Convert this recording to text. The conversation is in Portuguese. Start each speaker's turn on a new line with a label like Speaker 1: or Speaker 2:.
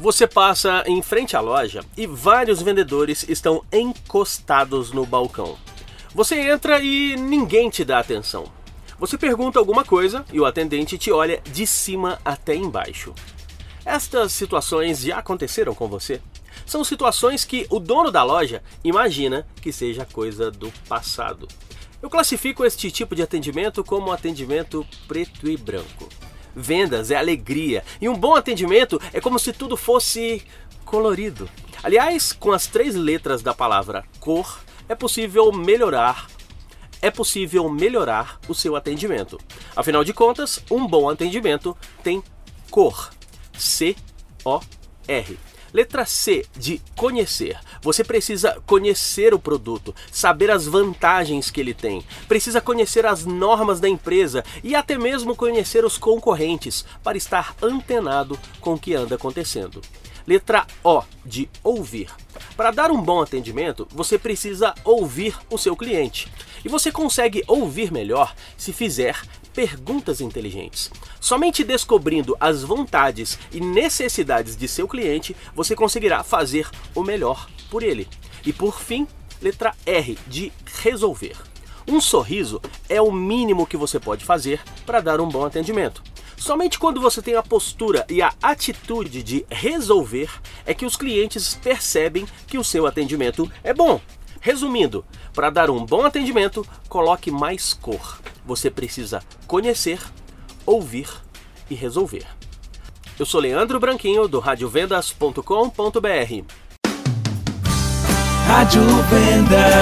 Speaker 1: Você passa em frente à loja e vários vendedores estão encostados no balcão. Você entra e ninguém te dá atenção. Você pergunta alguma coisa e o atendente te olha de cima até embaixo. Estas situações já aconteceram com você? São situações que o dono da loja imagina que seja coisa do passado. Eu classifico este tipo de atendimento como atendimento preto e branco. Vendas é alegria e um bom atendimento é como se tudo fosse colorido. Aliás, com as três letras da palavra cor, é possível melhorar é possível melhorar o seu atendimento. Afinal de contas, um bom atendimento tem cor. C O R. Letra C de conhecer. Você precisa conhecer o produto, saber as vantagens que ele tem, precisa conhecer as normas da empresa e até mesmo conhecer os concorrentes para estar antenado com o que anda acontecendo. Letra O de ouvir. Para dar um bom atendimento, você precisa ouvir o seu cliente. E você consegue ouvir melhor se fizer perguntas inteligentes. Somente descobrindo as vontades e necessidades de seu cliente, você conseguirá fazer o melhor por ele. E por fim, letra R de resolver. Um sorriso é o mínimo que você pode fazer para dar um bom atendimento. Somente quando você tem a postura e a atitude de resolver é que os clientes percebem que o seu atendimento é bom. Resumindo, para dar um bom atendimento, coloque mais cor. Você precisa conhecer, ouvir e resolver. Eu sou Leandro Branquinho do radiovendas.com.br.
Speaker 2: Rádio Vendas.